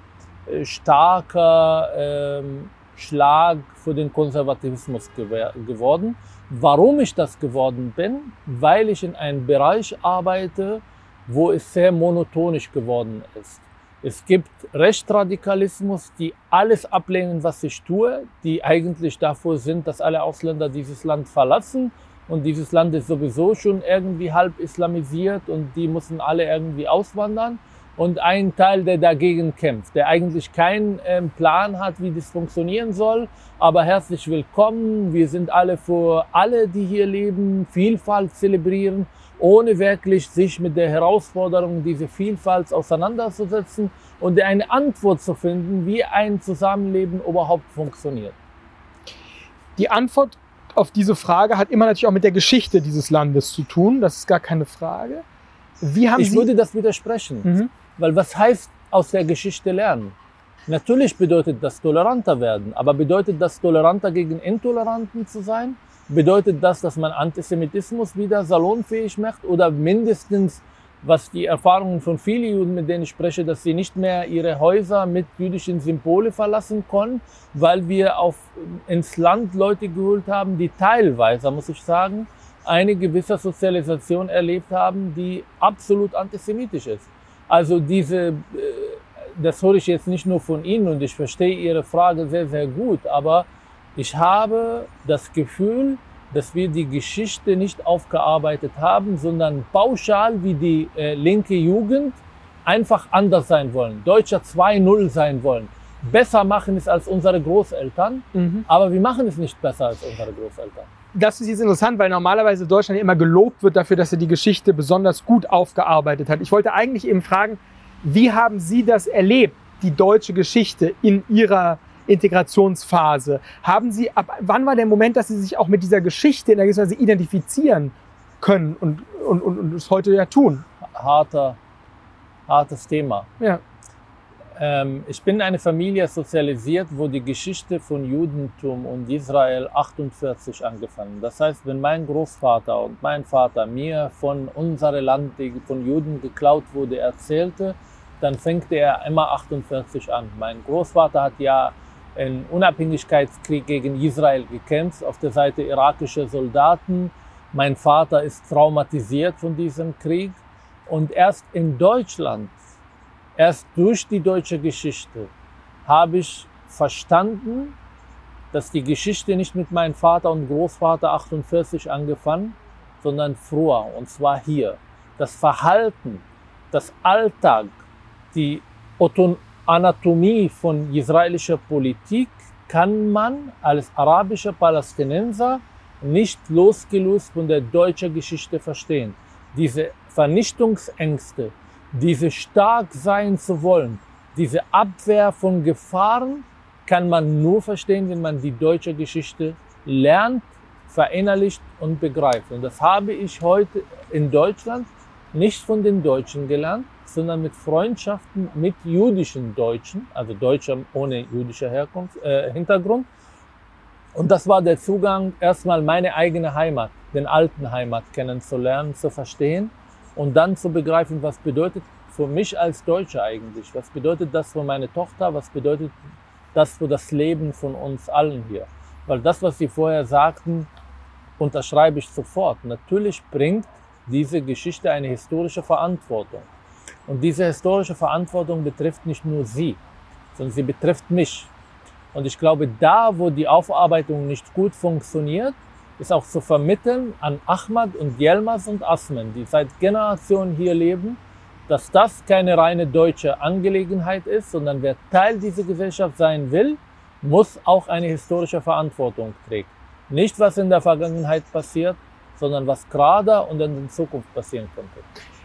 starker ähm, Schlag für den Konservatismus geworden. Warum ich das geworden bin? Weil ich in einem Bereich arbeite, wo es sehr monotonisch geworden ist. Es gibt Rechtsradikalismus, die alles ablehnen, was ich tue, die eigentlich davor sind, dass alle Ausländer dieses Land verlassen. Und dieses Land ist sowieso schon irgendwie halb islamisiert und die müssen alle irgendwie auswandern und ein Teil, der dagegen kämpft, der eigentlich keinen ähm, Plan hat, wie das funktionieren soll. Aber herzlich willkommen. Wir sind alle für alle, die hier leben, Vielfalt zelebrieren, ohne wirklich sich mit der Herausforderung dieser Vielfalt auseinanderzusetzen und eine Antwort zu finden, wie ein Zusammenleben überhaupt funktioniert. Die Antwort auf diese Frage hat immer natürlich auch mit der Geschichte dieses Landes zu tun. Das ist gar keine Frage. Wie haben ich Sie würde das widersprechen. Mhm. Weil was heißt aus der Geschichte lernen? Natürlich bedeutet das toleranter werden, aber bedeutet das toleranter gegen Intoleranten zu sein? Bedeutet das, dass man Antisemitismus wieder salonfähig macht oder mindestens, was die Erfahrungen von vielen Juden, mit denen ich spreche, dass sie nicht mehr ihre Häuser mit jüdischen Symbole verlassen können, weil wir auf, ins Land Leute geholt haben, die teilweise, muss ich sagen, eine gewisse Sozialisation erlebt haben, die absolut antisemitisch ist. Also diese, äh, das höre ich jetzt nicht nur von Ihnen und ich verstehe Ihre Frage sehr, sehr gut, aber ich habe das Gefühl, dass wir die Geschichte nicht aufgearbeitet haben, sondern pauschal wie die äh, linke Jugend einfach anders sein wollen, Deutscher 2.0 sein wollen, besser machen es als unsere Großeltern, Mhm. aber wir machen es nicht besser als unsere Großeltern. Das ist jetzt interessant, weil normalerweise Deutschland immer gelobt wird dafür, dass er die Geschichte besonders gut aufgearbeitet hat. Ich wollte eigentlich eben fragen, wie haben Sie das erlebt, die deutsche Geschichte in Ihrer Integrationsphase? Haben Sie, ab wann war der Moment, dass Sie sich auch mit dieser Geschichte in gewissen Weise identifizieren können und, und, und, und es heute ja tun? Harter, hartes Thema. Ja. Ähm, ich bin in eine Familie sozialisiert, wo die Geschichte von Judentum und Israel 48 angefangen. Das heißt, wenn mein Großvater und mein Vater mir von unserem Land, die von Juden geklaut wurde, erzählte, dann fängt er immer 48 an. Mein Großvater hat ja im Unabhängigkeitskrieg gegen Israel gekämpft, auf der Seite irakischer Soldaten. Mein Vater ist traumatisiert von diesem Krieg. Und erst in Deutschland Erst durch die deutsche Geschichte habe ich verstanden, dass die Geschichte nicht mit meinem Vater und Großvater 48 angefangen, sondern früher, und zwar hier. Das Verhalten, das Alltag, die Anatomie von israelischer Politik kann man als arabischer Palästinenser nicht losgelöst von der deutschen Geschichte verstehen. Diese Vernichtungsängste, diese stark sein zu wollen, diese Abwehr von Gefahren kann man nur verstehen, wenn man die deutsche Geschichte lernt, verinnerlicht und begreift. Und das habe ich heute in Deutschland nicht von den Deutschen gelernt, sondern mit Freundschaften mit jüdischen Deutschen, also Deutscher ohne jüdischer Herkunft, äh, Hintergrund. Und das war der Zugang, erstmal meine eigene Heimat, den alten Heimat kennenzulernen, zu verstehen und dann zu begreifen, was bedeutet für mich als Deutscher eigentlich, was bedeutet das für meine Tochter, was bedeutet das für das Leben von uns allen hier. Weil das, was Sie vorher sagten, unterschreibe ich sofort. Natürlich bringt diese Geschichte eine historische Verantwortung. Und diese historische Verantwortung betrifft nicht nur Sie, sondern sie betrifft mich. Und ich glaube, da, wo die Aufarbeitung nicht gut funktioniert, ist auch zu vermitteln an Ahmad und Yelmas und Asmen, die seit Generationen hier leben, dass das keine reine deutsche Angelegenheit ist, sondern wer Teil dieser Gesellschaft sein will, muss auch eine historische Verantwortung trägt. Nicht, was in der Vergangenheit passiert, sondern was gerade und in Zukunft passieren könnte.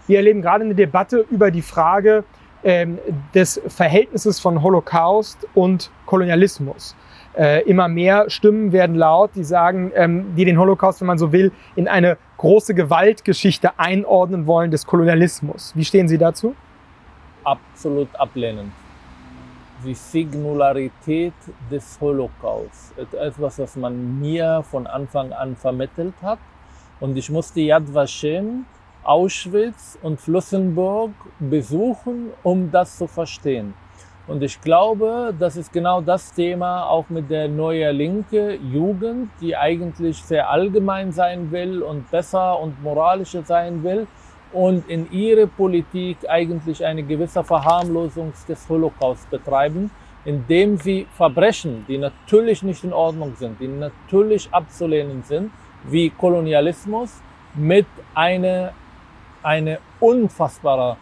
Wir erleben gerade eine Debatte über die Frage ähm, des Verhältnisses von Holocaust und Kolonialismus. Äh, immer mehr Stimmen werden laut, die sagen, ähm, die den Holocaust, wenn man so will, in eine große Gewaltgeschichte einordnen wollen des Kolonialismus. Wie stehen Sie dazu? Absolut ablehnend. Die Singularität des Holocaust, etwas, was man mir von Anfang an vermittelt hat. Und ich musste Yad Vashem, Auschwitz und Flossenburg besuchen, um das zu verstehen. Und ich glaube, das ist genau das Thema auch mit der neuen linke Jugend, die eigentlich sehr allgemein sein will und besser und moralischer sein will und in ihre Politik eigentlich eine gewisse Verharmlosung des Holocaust betreiben, indem sie Verbrechen, die natürlich nicht in Ordnung sind, die natürlich abzulehnen sind, wie Kolonialismus, mit einer eine unfassbare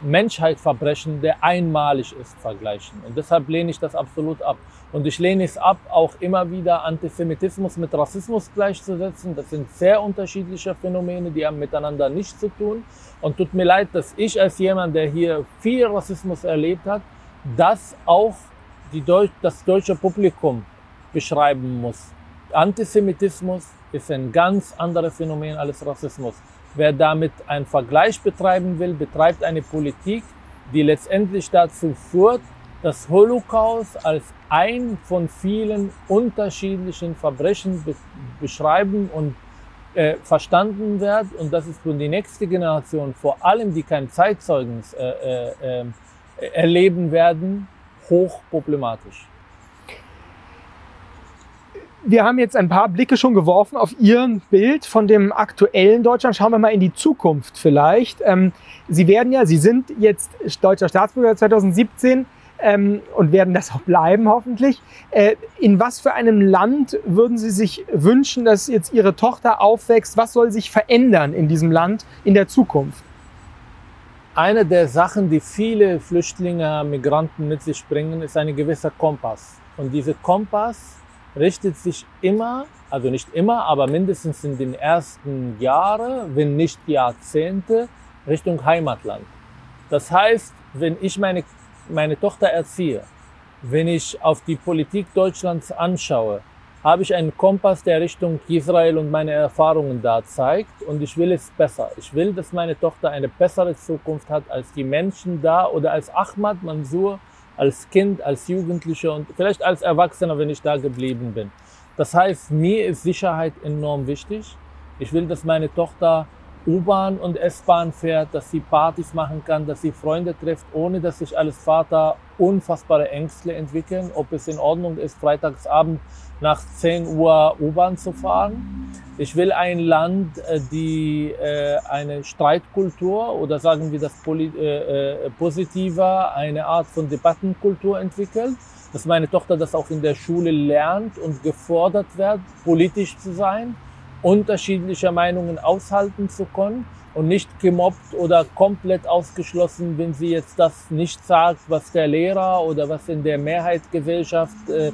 Menschheitsverbrechen, der einmalig ist, vergleichen. Und deshalb lehne ich das absolut ab. Und ich lehne es ab, auch immer wieder Antisemitismus mit Rassismus gleichzusetzen. Das sind sehr unterschiedliche Phänomene, die haben miteinander nichts zu tun. Und tut mir leid, dass ich als jemand, der hier viel Rassismus erlebt hat, das auch die Deut das deutsche Publikum beschreiben muss. Antisemitismus ist ein ganz anderes Phänomen als Rassismus. Wer damit einen Vergleich betreiben will, betreibt eine Politik, die letztendlich dazu führt, dass Holocaust als ein von vielen unterschiedlichen Verbrechen be beschreiben und äh, verstanden wird. Und das ist für die nächste Generation, vor allem die kein Zeitzeugnis äh, äh, äh erleben werden, hochproblematisch wir haben jetzt ein paar Blicke schon geworfen auf Ihr Bild von dem aktuellen Deutschland. Schauen wir mal in die Zukunft vielleicht. Ähm, Sie werden ja, Sie sind jetzt deutscher Staatsbürger 2017 ähm, und werden das auch bleiben hoffentlich. Äh, in was für einem Land würden Sie sich wünschen, dass jetzt Ihre Tochter aufwächst? Was soll sich verändern in diesem Land in der Zukunft? Eine der Sachen, die viele Flüchtlinge, Migranten mit sich bringen, ist ein gewisser Kompass. Und dieser Kompass richtet sich immer, also nicht immer, aber mindestens in den ersten Jahren, wenn nicht Jahrzehnte, Richtung Heimatland. Das heißt, wenn ich meine, meine Tochter erziehe, wenn ich auf die Politik Deutschlands anschaue, habe ich einen Kompass, der Richtung Israel und meine Erfahrungen da zeigt und ich will es besser. Ich will, dass meine Tochter eine bessere Zukunft hat als die Menschen da oder als Ahmad Mansour, als Kind, als Jugendlicher und vielleicht als Erwachsener, wenn ich da geblieben bin. Das heißt, mir ist Sicherheit enorm wichtig. Ich will, dass meine Tochter U-Bahn und S-Bahn fährt, dass sie Partys machen kann, dass sie Freunde trifft, ohne dass sich als Vater unfassbare Ängste entwickeln, ob es in Ordnung ist, freitagsabend nach 10 Uhr U-Bahn zu fahren. Ich will ein Land, äh, die äh, eine Streitkultur oder sagen wir das äh, positiver, eine Art von Debattenkultur entwickelt, dass meine Tochter das auch in der Schule lernt und gefordert wird, politisch zu sein unterschiedliche Meinungen aushalten zu können und nicht gemobbt oder komplett ausgeschlossen, wenn sie jetzt das nicht sagt, was der Lehrer oder was in der Mehrheitsgesellschaft äh,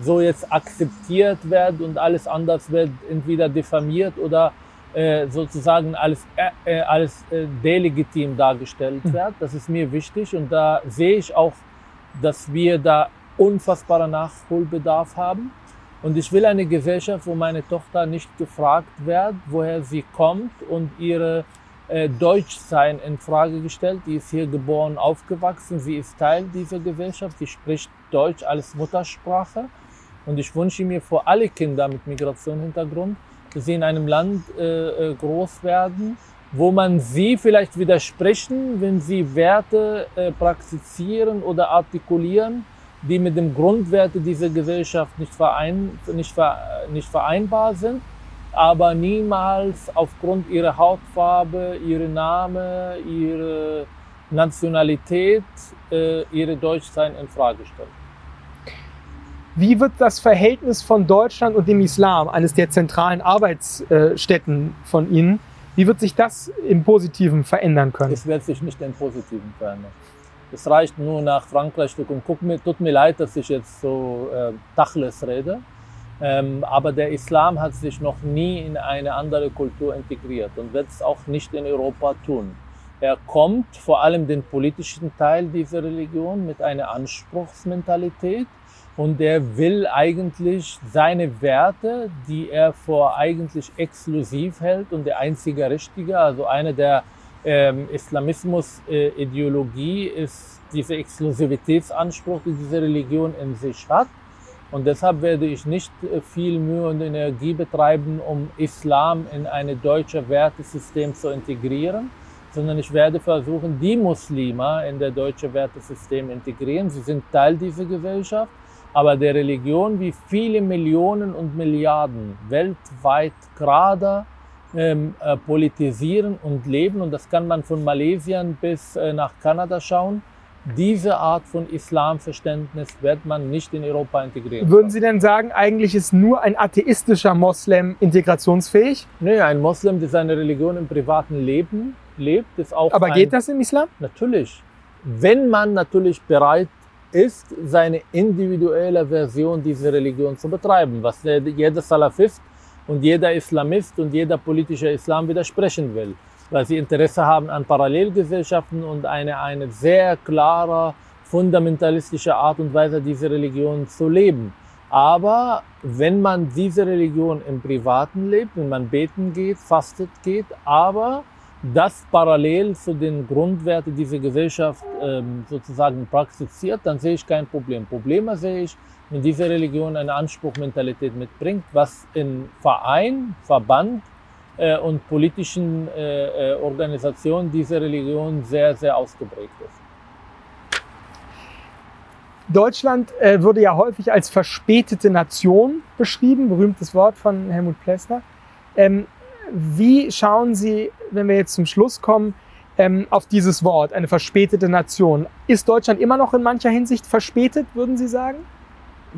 so jetzt akzeptiert wird und alles anders wird entweder diffamiert oder äh, sozusagen als, äh, äh als äh, delegitim dargestellt hm. wird. Das ist mir wichtig und da sehe ich auch, dass wir da unfassbarer Nachholbedarf haben. Und ich will eine Gesellschaft, wo meine Tochter nicht gefragt wird, woher sie kommt und ihre äh, Deutschsein in Frage gestellt. Die ist hier geboren, aufgewachsen. Sie ist Teil dieser Gesellschaft. Sie spricht Deutsch als Muttersprache. Und ich wünsche mir für alle Kinder mit Migrationshintergrund, dass sie in einem Land äh, äh groß werden, wo man sie vielleicht widersprechen, wenn sie Werte äh, praktizieren oder artikulieren, die mit dem Grundwerte dieser Gesellschaft nicht, verein, nicht, nicht vereinbar sind, aber niemals aufgrund ihrer Hautfarbe, ihrer Name, ihrer Nationalität äh, ihre Deutschsein in Frage stellen. Wie wird das Verhältnis von Deutschland und dem Islam, eines der zentralen Arbeitsstätten von Ihnen, wie wird sich das im Positiven verändern können? Es wird sich nicht im Positiven verändern. Es reicht nur nach Frankreich zu gucken. Guck mir, tut mir leid, dass ich jetzt so äh, Dachles rede. Ähm, aber der Islam hat sich noch nie in eine andere Kultur integriert und wird es auch nicht in Europa tun. Er kommt vor allem den politischen Teil dieser Religion mit einer Anspruchsmentalität und er will eigentlich seine Werte, die er vor eigentlich exklusiv hält und der einzige Richtige, also einer der ähm, Islamismus-Ideologie äh, ist dieser Exklusivitätsanspruch, die diese Religion in sich hat. Und deshalb werde ich nicht äh, viel Mühe und Energie betreiben, um Islam in ein deutsches Wertesystem zu integrieren, sondern ich werde versuchen, die Muslime in das deutsche Wertesystem integrieren. Sie sind Teil dieser Gesellschaft, aber der Religion, wie viele Millionen und Milliarden weltweit gerade ähm, äh, politisieren und leben. Und das kann man von Malaysia bis äh, nach Kanada schauen. Diese Art von Islamverständnis wird man nicht in Europa integrieren. Würden Sie denn sagen, eigentlich ist nur ein atheistischer Moslem integrationsfähig? Nee, ein Moslem, der seine Religion im privaten Leben lebt, ist auch. Aber geht das im Islam? Natürlich. Wenn man natürlich bereit ist, seine individuelle Version dieser Religion zu betreiben, was jeder Salafist und jeder Islamist und jeder politische Islam widersprechen will, weil sie Interesse haben an Parallelgesellschaften und eine, eine sehr klare fundamentalistische Art und Weise, diese Religion zu leben. Aber wenn man diese Religion im Privaten lebt, wenn man beten geht, fastet geht, aber das parallel zu den Grundwerten dieser Gesellschaft ähm, sozusagen praktiziert, dann sehe ich kein Problem. Probleme sehe ich, wenn diese Religion eine Anspruchmentalität mitbringt, was in Verein, Verband äh, und politischen äh, äh, Organisationen dieser Religion sehr, sehr ausgeprägt ist. Deutschland äh, wurde ja häufig als verspätete Nation beschrieben, berühmtes Wort von Helmut Plessner. Ähm, wie schauen Sie, wenn wir jetzt zum Schluss kommen, ähm, auf dieses Wort, eine verspätete Nation? Ist Deutschland immer noch in mancher Hinsicht verspätet, würden Sie sagen?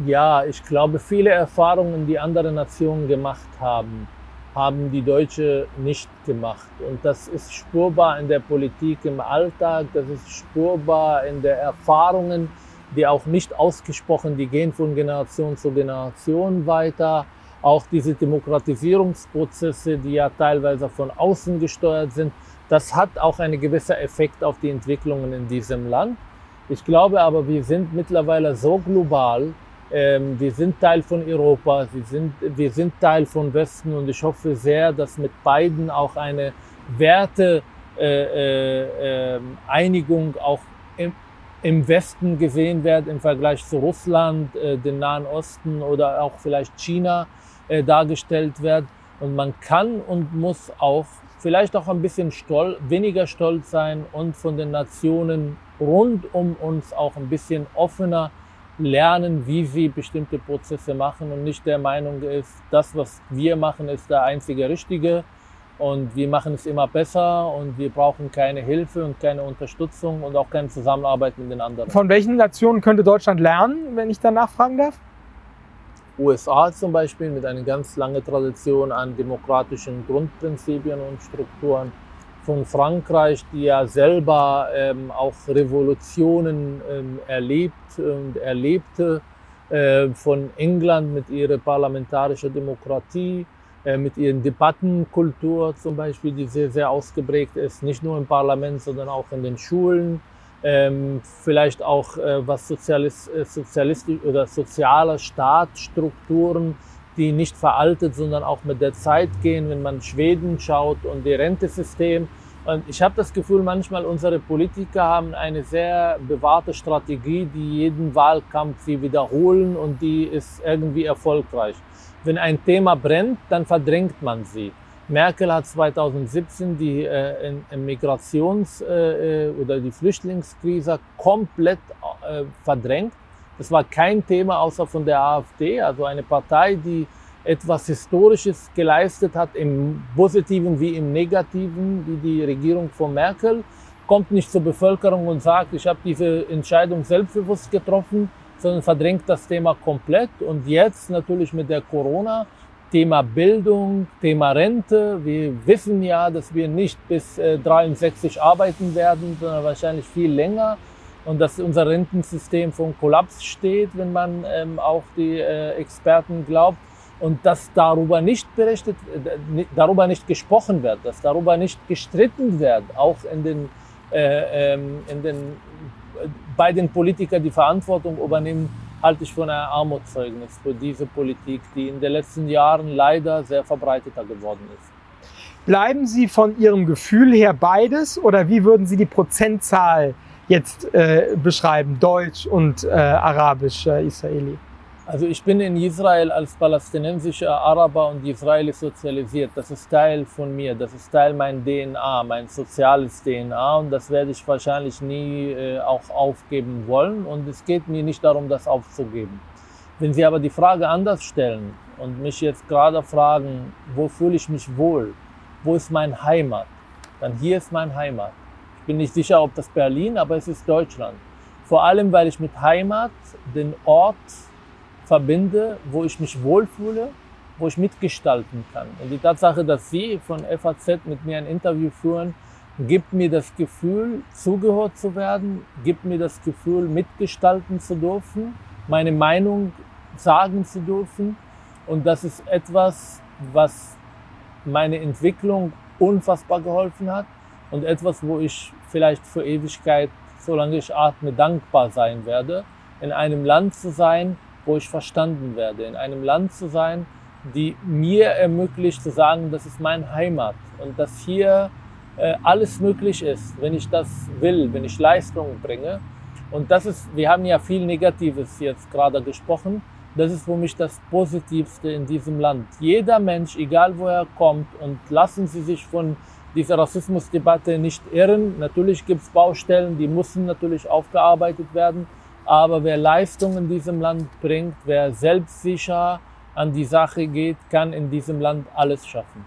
Ja, ich glaube, viele Erfahrungen, die andere Nationen gemacht haben, haben die Deutsche nicht gemacht. Und das ist spürbar in der Politik im Alltag, das ist spürbar in der Erfahrungen, die auch nicht ausgesprochen, die gehen von Generation zu Generation weiter. Auch diese Demokratisierungsprozesse, die ja teilweise von außen gesteuert sind, das hat auch einen gewissen Effekt auf die Entwicklungen in diesem Land. Ich glaube aber, wir sind mittlerweile so global, ähm, wir sind Teil von Europa, wir sind, wir sind Teil von Westen und ich hoffe sehr, dass mit beiden auch eine Werte äh, äh, Einigung auch im, im Westen gesehen wird im Vergleich zu Russland, äh, dem Nahen Osten oder auch vielleicht China äh, dargestellt wird. Und man kann und muss auch vielleicht auch ein bisschen stolz, weniger stolz sein und von den Nationen rund um uns auch ein bisschen offener lernen, wie sie bestimmte Prozesse machen und nicht der Meinung ist, das, was wir machen, ist der einzige Richtige und wir machen es immer besser und wir brauchen keine Hilfe und keine Unterstützung und auch keine Zusammenarbeit mit den anderen. Von welchen Nationen könnte Deutschland lernen, wenn ich da nachfragen darf? USA zum Beispiel mit einer ganz langen Tradition an demokratischen Grundprinzipien und Strukturen von Frankreich, die ja selber ähm, auch Revolutionen ähm, erlebt und erlebte, äh, von England mit ihrer parlamentarischen Demokratie, äh, mit ihren Debattenkultur zum Beispiel, die sehr, sehr ausgeprägt ist, nicht nur im Parlament, sondern auch in den Schulen. Ähm, vielleicht auch äh, was Sozialist, äh, sozialistisch oder soziale Staatsstrukturen, die nicht veraltet, sondern auch mit der Zeit gehen, wenn man Schweden schaut und die Rentesystem. Und ich habe das Gefühl, manchmal unsere Politiker haben eine sehr bewahrte Strategie, die jeden Wahlkampf sie wiederholen und die ist irgendwie erfolgreich. Wenn ein Thema brennt, dann verdrängt man sie. Merkel hat 2017 die äh, Migrations- äh, äh, oder die Flüchtlingskrise komplett äh, verdrängt es war kein Thema außer von der AfD, also eine Partei, die etwas Historisches geleistet hat, im Positiven wie im Negativen, wie die Regierung von Merkel, kommt nicht zur Bevölkerung und sagt, ich habe diese Entscheidung selbstbewusst getroffen, sondern verdrängt das Thema komplett. Und jetzt natürlich mit der Corona, Thema Bildung, Thema Rente. Wir wissen ja, dass wir nicht bis 63 äh, arbeiten werden, sondern wahrscheinlich viel länger und dass unser Rentensystem vor Kollaps steht, wenn man ähm, auch die äh, Experten glaubt und dass darüber nicht berichtet, äh, darüber nicht gesprochen wird, dass darüber nicht gestritten wird, auch in den, äh, ähm, in den, äh, bei den Politikern die Verantwortung übernehmen, halte ich von einem Armutszeugnis für diese Politik, die in den letzten Jahren leider sehr verbreiteter geworden ist. Bleiben Sie von Ihrem Gefühl her beides oder wie würden Sie die Prozentzahl jetzt äh, beschreiben, Deutsch und äh, Arabisch äh, Israeli? Also ich bin in Israel als palästinensischer Araber und Israeli sozialisiert. Das ist Teil von mir, das ist Teil mein DNA, mein soziales DNA und das werde ich wahrscheinlich nie äh, auch aufgeben wollen und es geht mir nicht darum, das aufzugeben. Wenn Sie aber die Frage anders stellen und mich jetzt gerade fragen, wo fühle ich mich wohl, wo ist mein Heimat, dann hier ist mein Heimat bin nicht sicher, ob das Berlin, aber es ist Deutschland. Vor allem, weil ich mit Heimat den Ort verbinde, wo ich mich wohlfühle, wo ich mitgestalten kann. Und die Tatsache, dass Sie von FAZ mit mir ein Interview führen, gibt mir das Gefühl, zugehört zu werden, gibt mir das Gefühl, mitgestalten zu dürfen, meine Meinung sagen zu dürfen. Und das ist etwas, was meine Entwicklung unfassbar geholfen hat und etwas, wo ich vielleicht für Ewigkeit, solange ich atme, dankbar sein werde, in einem Land zu sein, wo ich verstanden werde, in einem Land zu sein, die mir ermöglicht zu sagen, das ist mein Heimat und dass hier äh, alles möglich ist, wenn ich das will, wenn ich Leistungen bringe. Und das ist, wir haben ja viel Negatives jetzt gerade gesprochen. Das ist für mich das Positivste in diesem Land. Jeder Mensch, egal wo er kommt, und lassen Sie sich von dieser Rassismusdebatte nicht irren. Natürlich gibt es Baustellen, die müssen natürlich aufgearbeitet werden. Aber wer Leistung in diesem Land bringt, wer selbstsicher an die Sache geht, kann in diesem Land alles schaffen.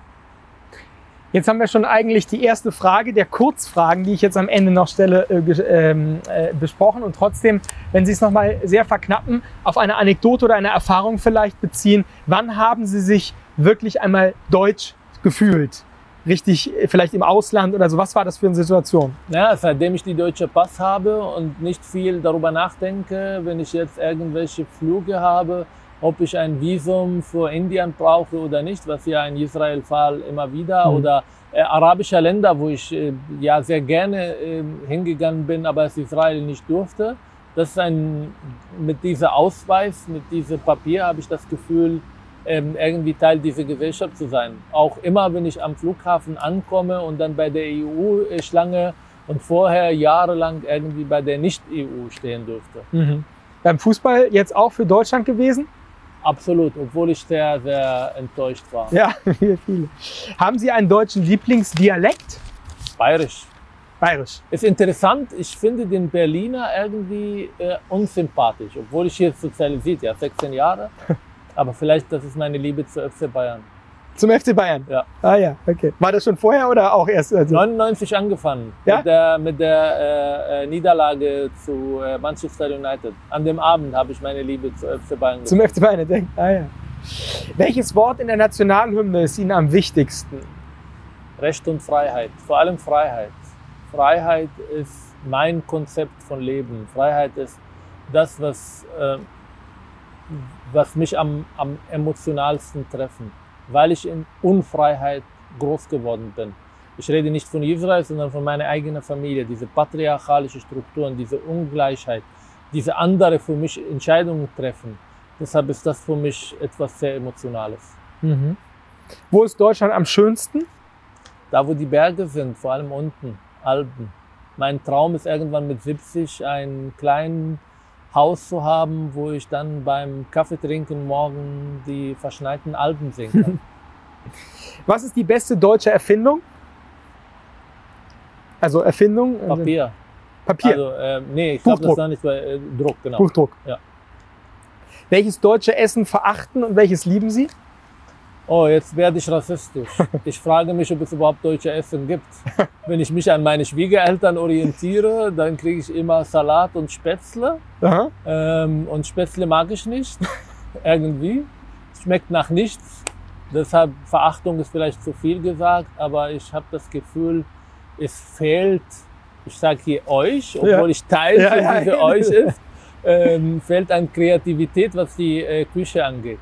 Jetzt haben wir schon eigentlich die erste Frage der Kurzfragen, die ich jetzt am Ende noch stelle, äh, ähm, äh, besprochen. Und trotzdem, wenn Sie es nochmal sehr verknappen, auf eine Anekdote oder eine Erfahrung vielleicht beziehen, wann haben Sie sich wirklich einmal deutsch gefühlt? Richtig, äh, vielleicht im Ausland oder so. Was war das für eine Situation? Ja, seitdem ich die deutsche Pass habe und nicht viel darüber nachdenke, wenn ich jetzt irgendwelche Flüge habe, ob ich ein Visum für Indien brauche oder nicht, was ja in Israel Fall immer wieder mhm. oder äh, arabische Länder, wo ich äh, ja sehr gerne äh, hingegangen bin, aber es Israel nicht durfte. Das ist ein, mit diesem Ausweis, mit diesem Papier habe ich das Gefühl, ähm, irgendwie Teil dieser Gesellschaft zu sein. Auch immer, wenn ich am Flughafen ankomme und dann bei der EU-Schlange und vorher jahrelang irgendwie bei der Nicht-EU stehen durfte. Mhm. Beim Fußball jetzt auch für Deutschland gewesen? Absolut, obwohl ich sehr, sehr enttäuscht war. Ja, viele. Haben Sie einen deutschen Lieblingsdialekt? Bayerisch. Bayerisch. Ist interessant, ich finde den Berliner irgendwie äh, unsympathisch, obwohl ich hier sozialisiert, ja, 16 Jahre. Aber vielleicht, das ist meine Liebe zu FC Bayern. Zum FC Bayern? Ja. Ah ja, okay. War das schon vorher oder auch erst? Also? 99 angefangen. Ja? Mit der, mit der äh, äh, Niederlage zu äh, Manchester United. An dem Abend habe ich meine Liebe zu FC Bayern Zum FC Bayern entdeckt? Ah ja. Welches Wort in der Nationalhymne ist Ihnen am wichtigsten? Recht und Freiheit. Vor allem Freiheit. Freiheit ist mein Konzept von Leben. Freiheit ist das, was, äh, was mich am, am emotionalsten treffen weil ich in Unfreiheit groß geworden bin. Ich rede nicht von Israel, sondern von meiner eigenen Familie. Diese patriarchalische Strukturen, diese Ungleichheit, diese andere für mich Entscheidungen treffen. Deshalb ist das für mich etwas sehr Emotionales. Mhm. Wo ist Deutschland am schönsten? Da, wo die Berge sind, vor allem unten, Alpen. Mein Traum ist irgendwann mit 70 einen kleinen Haus zu haben, wo ich dann beim Kaffeetrinken morgen die verschneiten Alben singen kann. Was ist die beste deutsche Erfindung? Also Erfindung? Papier. Papier. Also, äh, nee, ich glaube, das ist nicht bei äh, Druck, genau. Buchdruck. Ja. Welches deutsche Essen verachten und welches lieben Sie? Oh, jetzt werde ich rassistisch. Ich frage mich, ob es überhaupt deutsche Essen gibt. Wenn ich mich an meine Schwiegereltern orientiere, dann kriege ich immer Salat und Spätzle. Ähm, und Spätzle mag ich nicht. Irgendwie. Es schmeckt nach nichts. Deshalb Verachtung ist vielleicht zu viel gesagt, aber ich habe das Gefühl, es fehlt, ich sage hier euch, obwohl ja. ich Teil ja, ja. diese euch ist, ähm, fehlt an Kreativität, was die äh, Küche angeht.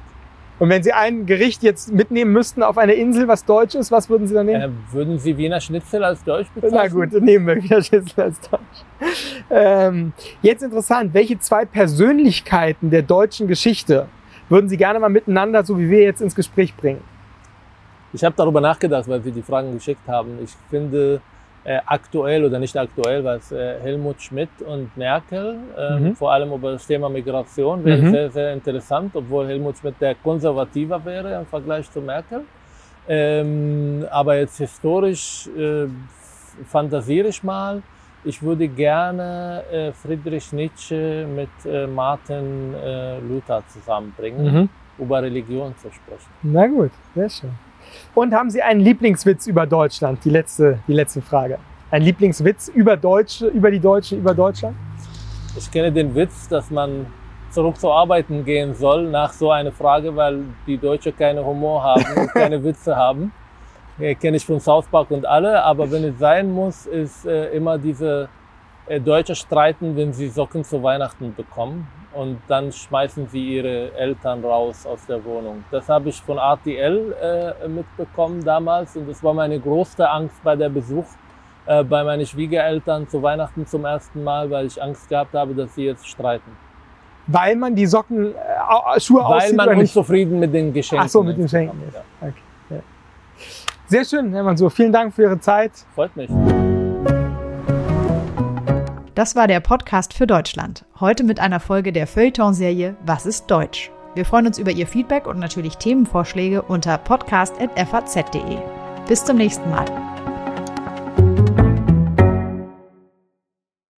Und wenn Sie ein Gericht jetzt mitnehmen müssten auf eine Insel, was deutsch ist, was würden Sie dann nehmen? Äh, würden Sie Wiener Schnitzel als deutsch bezeichnen? Na gut, nehmen wir Wiener Schnitzel als deutsch. Ähm, jetzt interessant, welche zwei Persönlichkeiten der deutschen Geschichte würden Sie gerne mal miteinander, so wie wir jetzt ins Gespräch bringen? Ich habe darüber nachgedacht, weil Sie die Fragen geschickt haben. Ich finde, äh, aktuell oder nicht aktuell, was äh, Helmut Schmidt und Merkel, äh, mhm. vor allem über das Thema Migration, wäre mhm. sehr, sehr interessant, obwohl Helmut Schmidt der konservativer wäre im Vergleich zu Merkel. Ähm, aber jetzt historisch äh, fantasiere ich mal. Ich würde gerne äh, Friedrich Nietzsche mit äh, Martin äh, Luther zusammenbringen, mhm. über Religion zu sprechen. Na gut, sehr schön. Und haben Sie einen Lieblingswitz über Deutschland? Die letzte, die letzte Frage. Ein Lieblingswitz über Deutsche, über die Deutschen, über Deutschland? Ich kenne den Witz, dass man zurück zu arbeiten gehen soll nach so einer Frage, weil die Deutschen keine Humor haben und keine Witze haben. Ja, kenne ich von South Park und alle, aber wenn es sein muss, ist äh, immer diese äh, Deutsche streiten, wenn sie Socken zu Weihnachten bekommen und dann schmeißen sie ihre Eltern raus aus der Wohnung. Das habe ich von RTL äh, mitbekommen damals und das war meine größte Angst bei der Besuch äh, bei meinen Schwiegereltern zu Weihnachten zum ersten Mal, weil ich Angst gehabt habe, dass sie jetzt streiten. Weil man die Socken, äh, Schuhe Weil auszieht man oder nicht? unzufrieden mit den Geschenken Ach so, mit den insgesamt Schenken ist. ist. Okay. Ja. Sehr schön, Herr Mansur. Vielen Dank für Ihre Zeit. Freut mich. Das war der Podcast für Deutschland. Heute mit einer Folge der Feuilleton-Serie Was ist Deutsch? Wir freuen uns über Ihr Feedback und natürlich Themenvorschläge unter podcast.faz.de. Bis zum nächsten Mal.